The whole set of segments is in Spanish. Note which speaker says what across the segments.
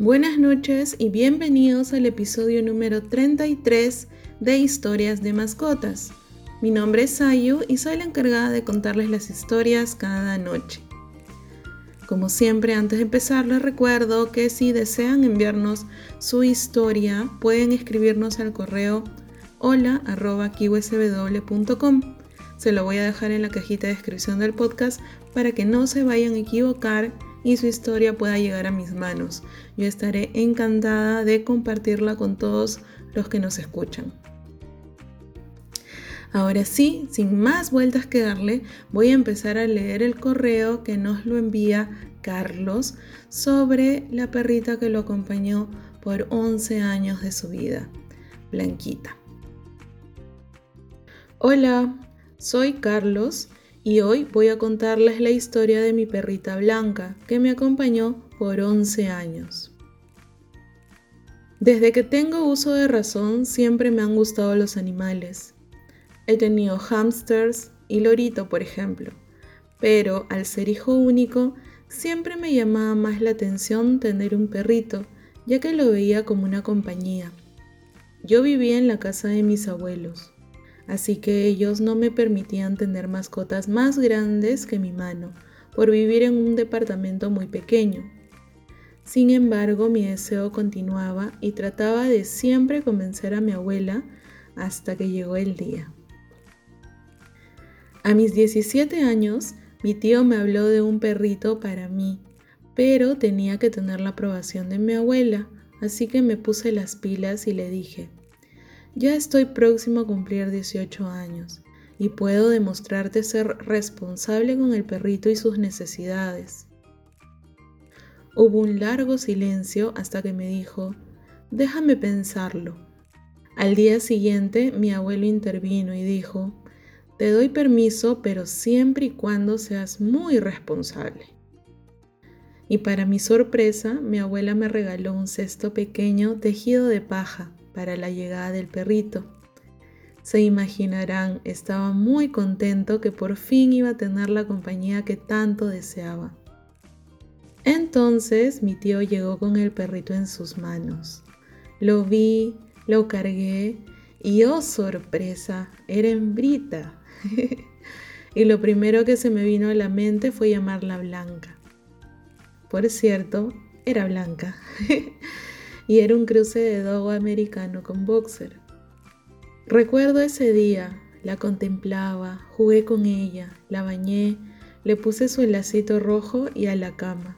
Speaker 1: Buenas noches y bienvenidos al episodio número 33 de Historias de Mascotas. Mi nombre es Sayu y soy la encargada de contarles las historias cada noche. Como siempre, antes de empezar, les recuerdo que si desean enviarnos su historia, pueden escribirnos al correo hola.kiwsw.com. Se lo voy a dejar en la cajita de descripción del podcast para que no se vayan a equivocar y su historia pueda llegar a mis manos. Yo estaré encantada de compartirla con todos los que nos escuchan. Ahora sí, sin más vueltas que darle, voy a empezar a leer el correo que nos lo envía Carlos sobre la perrita que lo acompañó por 11 años de su vida, Blanquita. Hola, soy Carlos y hoy voy a contarles la historia de mi perrita Blanca, que me acompañó por 11 años. Desde que tengo uso de razón siempre me han gustado los animales. He tenido hamsters y lorito, por ejemplo, pero al ser hijo único siempre me llamaba más la atención tener un perrito, ya que lo veía como una compañía. Yo vivía en la casa de mis abuelos así que ellos no me permitían tener mascotas más grandes que mi mano, por vivir en un departamento muy pequeño. Sin embargo, mi deseo continuaba y trataba de siempre convencer a mi abuela hasta que llegó el día. A mis 17 años, mi tío me habló de un perrito para mí, pero tenía que tener la aprobación de mi abuela, así que me puse las pilas y le dije, ya estoy próximo a cumplir 18 años y puedo demostrarte ser responsable con el perrito y sus necesidades. Hubo un largo silencio hasta que me dijo, déjame pensarlo. Al día siguiente mi abuelo intervino y dijo, te doy permiso, pero siempre y cuando seas muy responsable. Y para mi sorpresa, mi abuela me regaló un cesto pequeño tejido de paja para la llegada del perrito. Se imaginarán, estaba muy contento que por fin iba a tener la compañía que tanto deseaba. Entonces mi tío llegó con el perrito en sus manos. Lo vi, lo cargué y oh sorpresa, era hembrita. y lo primero que se me vino a la mente fue llamarla Blanca. Por cierto, era blanca. y era un cruce de dogo americano con boxer. Recuerdo ese día, la contemplaba, jugué con ella, la bañé, le puse su lacito rojo y a la cama.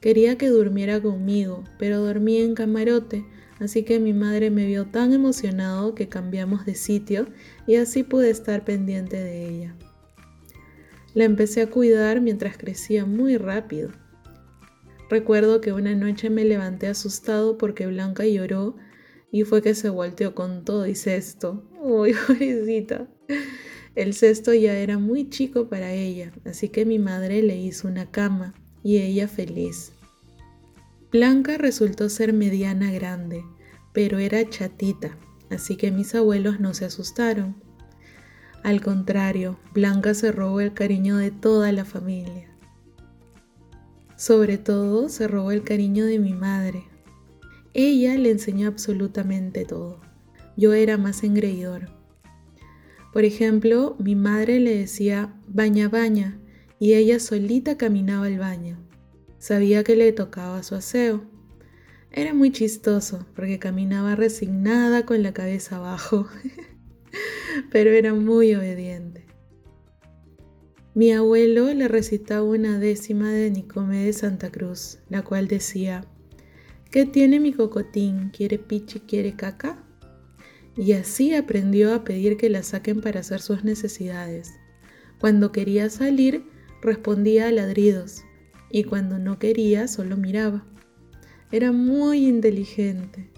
Speaker 1: Quería que durmiera conmigo, pero dormía en camarote, así que mi madre me vio tan emocionado que cambiamos de sitio y así pude estar pendiente de ella. La empecé a cuidar mientras crecía muy rápido. Recuerdo que una noche me levanté asustado porque Blanca lloró y fue que se volteó con todo y cesto. ¡Uy, pobrecita! El cesto ya era muy chico para ella, así que mi madre le hizo una cama y ella feliz. Blanca resultó ser mediana grande, pero era chatita, así que mis abuelos no se asustaron. Al contrario, Blanca se robó el cariño de toda la familia. Sobre todo se robó el cariño de mi madre. Ella le enseñó absolutamente todo. Yo era más engreidor. Por ejemplo, mi madre le decía baña baña y ella solita caminaba al baño. Sabía que le tocaba su aseo. Era muy chistoso porque caminaba resignada con la cabeza abajo, pero era muy obediente. Mi abuelo le recitaba una décima de Nicomé de Santa Cruz, la cual decía, ¿qué tiene mi cocotín? ¿Quiere pichi, quiere caca? Y así aprendió a pedir que la saquen para hacer sus necesidades. Cuando quería salir, respondía a ladridos, y cuando no quería, solo miraba. Era muy inteligente.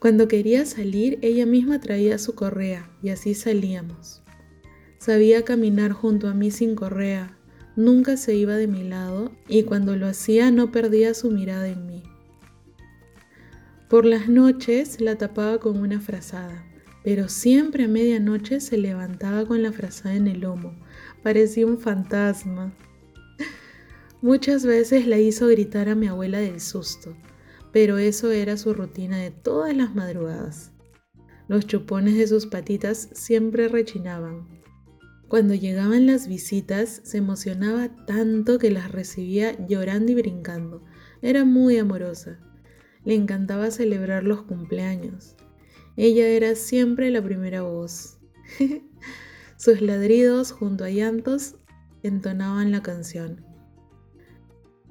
Speaker 1: Cuando quería salir, ella misma traía su correa, y así salíamos. Sabía caminar junto a mí sin correa, nunca se iba de mi lado y cuando lo hacía no perdía su mirada en mí. Por las noches la tapaba con una frazada, pero siempre a medianoche se levantaba con la frazada en el lomo. Parecía un fantasma. Muchas veces la hizo gritar a mi abuela del susto, pero eso era su rutina de todas las madrugadas. Los chupones de sus patitas siempre rechinaban. Cuando llegaban las visitas, se emocionaba tanto que las recibía llorando y brincando. Era muy amorosa. Le encantaba celebrar los cumpleaños. Ella era siempre la primera voz. Sus ladridos junto a llantos entonaban la canción.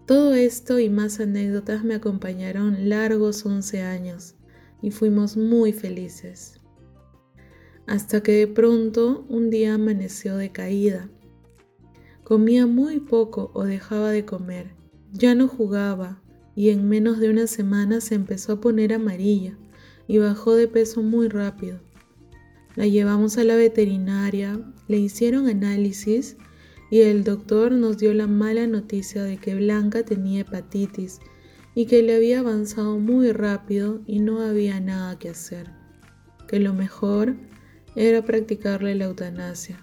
Speaker 1: Todo esto y más anécdotas me acompañaron largos 11 años y fuimos muy felices. Hasta que de pronto un día amaneció decaída. Comía muy poco o dejaba de comer. Ya no jugaba y en menos de una semana se empezó a poner amarilla y bajó de peso muy rápido. La llevamos a la veterinaria, le hicieron análisis y el doctor nos dio la mala noticia de que Blanca tenía hepatitis y que le había avanzado muy rápido y no había nada que hacer, que lo mejor era practicarle la eutanasia.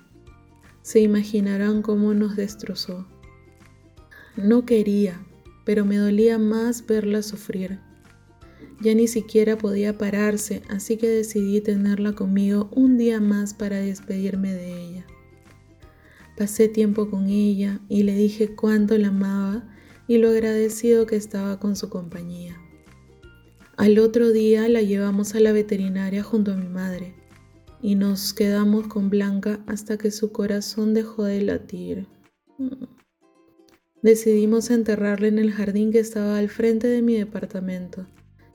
Speaker 1: Se imaginarán cómo nos destrozó. No quería, pero me dolía más verla sufrir. Ya ni siquiera podía pararse, así que decidí tenerla conmigo un día más para despedirme de ella. Pasé tiempo con ella y le dije cuánto la amaba y lo agradecido que estaba con su compañía. Al otro día la llevamos a la veterinaria junto a mi madre y nos quedamos con Blanca hasta que su corazón dejó de latir. Decidimos enterrarla en el jardín que estaba al frente de mi departamento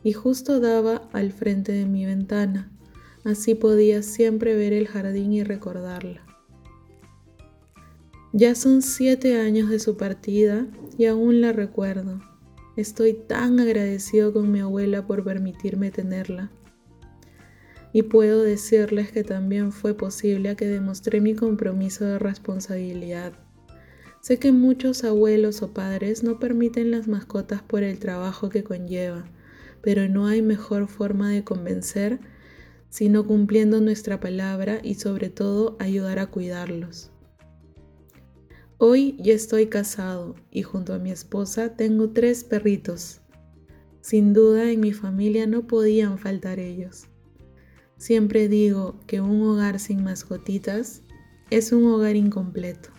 Speaker 1: y justo daba al frente de mi ventana. Así podía siempre ver el jardín y recordarla. Ya son siete años de su partida y aún la recuerdo. Estoy tan agradecido con mi abuela por permitirme tenerla. Y puedo decirles que también fue posible a que demostré mi compromiso de responsabilidad. Sé que muchos abuelos o padres no permiten las mascotas por el trabajo que conlleva, pero no hay mejor forma de convencer sino cumpliendo nuestra palabra y sobre todo ayudar a cuidarlos. Hoy ya estoy casado y junto a mi esposa tengo tres perritos. Sin duda en mi familia no podían faltar ellos. Siempre digo que un hogar sin mascotitas es un hogar incompleto.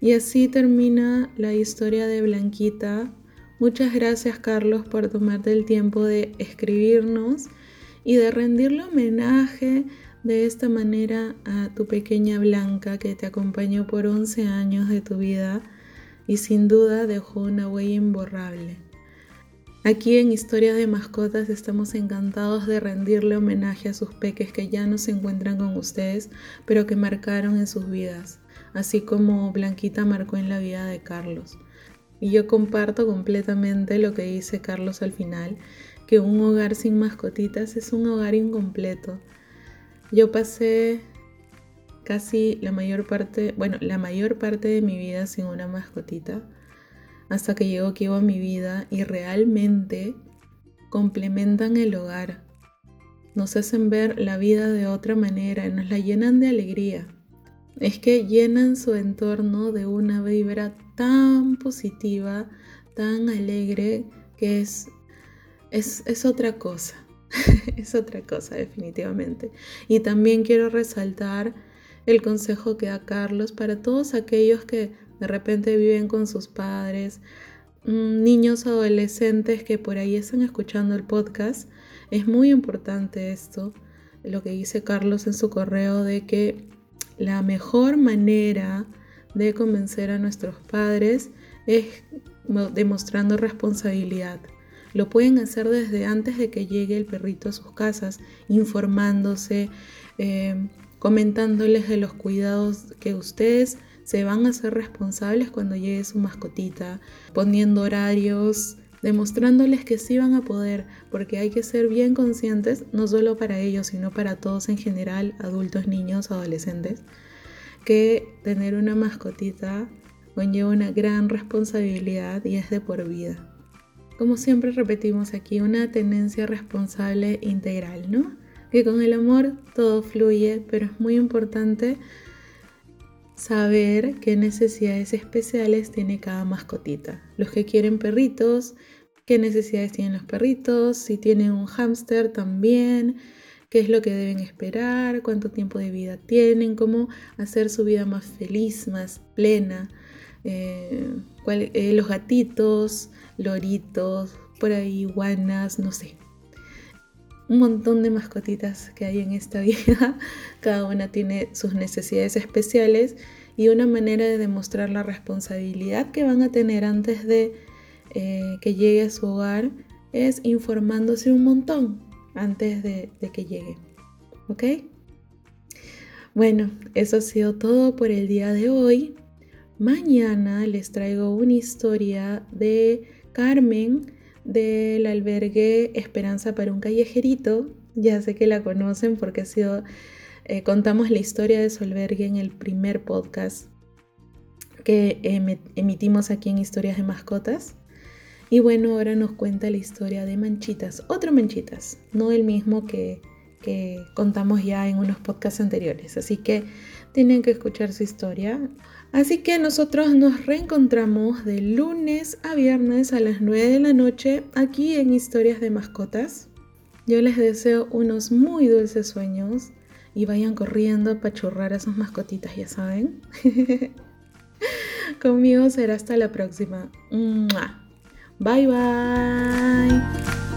Speaker 1: Y así termina la historia de Blanquita. Muchas gracias Carlos por tomarte el tiempo de escribirnos y de rendirle homenaje de esta manera a tu pequeña Blanca que te acompañó por 11 años de tu vida y sin duda dejó una huella imborrable. Aquí en Historias de Mascotas estamos encantados de rendirle homenaje a sus peques que ya no se encuentran con ustedes, pero que marcaron en sus vidas, así como Blanquita marcó en la vida de Carlos. Y yo comparto completamente lo que dice Carlos al final, que un hogar sin mascotitas es un hogar incompleto yo pasé casi la mayor parte, bueno, la mayor parte de mi vida sin una mascotita, hasta que llegó Kibo a mi vida y realmente complementan el hogar. Nos hacen ver la vida de otra manera, nos la llenan de alegría. Es que llenan su entorno de una vibra tan positiva, tan alegre, que es, es, es otra cosa. es otra cosa definitivamente. Y también quiero resaltar el consejo que da Carlos para todos aquellos que de repente viven con sus padres, mm, niños adolescentes que por ahí están escuchando el podcast. Es muy importante esto, lo que dice Carlos en su correo de que la mejor manera de convencer a nuestros padres es demostrando responsabilidad. Lo pueden hacer desde antes de que llegue el perrito a sus casas, informándose, eh, comentándoles de los cuidados que ustedes se van a hacer responsables cuando llegue su mascotita, poniendo horarios, demostrándoles que sí van a poder, porque hay que ser bien conscientes, no solo para ellos, sino para todos en general, adultos, niños, adolescentes, que tener una mascotita conlleva una gran responsabilidad y es de por vida como siempre repetimos aquí, una tendencia responsable integral, ¿no? Que con el amor todo fluye, pero es muy importante saber qué necesidades especiales tiene cada mascotita. Los que quieren perritos, qué necesidades tienen los perritos, si tienen un hámster también, qué es lo que deben esperar, cuánto tiempo de vida tienen, cómo hacer su vida más feliz, más plena. Eh, eh, los gatitos, loritos, por ahí iguanas, no sé. Un montón de mascotitas que hay en esta vida. Cada una tiene sus necesidades especiales y una manera de demostrar la responsabilidad que van a tener antes de eh, que llegue a su hogar es informándose un montón antes de, de que llegue. ¿Ok? Bueno, eso ha sido todo por el día de hoy. Mañana les traigo una historia de Carmen del albergue Esperanza para un callejerito. Ya sé que la conocen porque ha sido, eh, contamos la historia de su albergue en el primer podcast que emitimos aquí en Historias de Mascotas. Y bueno, ahora nos cuenta la historia de Manchitas, otro Manchitas, no el mismo que, que contamos ya en unos podcasts anteriores. Así que tienen que escuchar su historia. Así que nosotros nos reencontramos de lunes a viernes a las 9 de la noche aquí en Historias de Mascotas. Yo les deseo unos muy dulces sueños y vayan corriendo a pachurrar a sus mascotitas, ya saben. Conmigo será hasta la próxima. Bye bye.